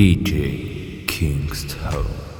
DJ Kingston.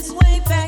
this way back.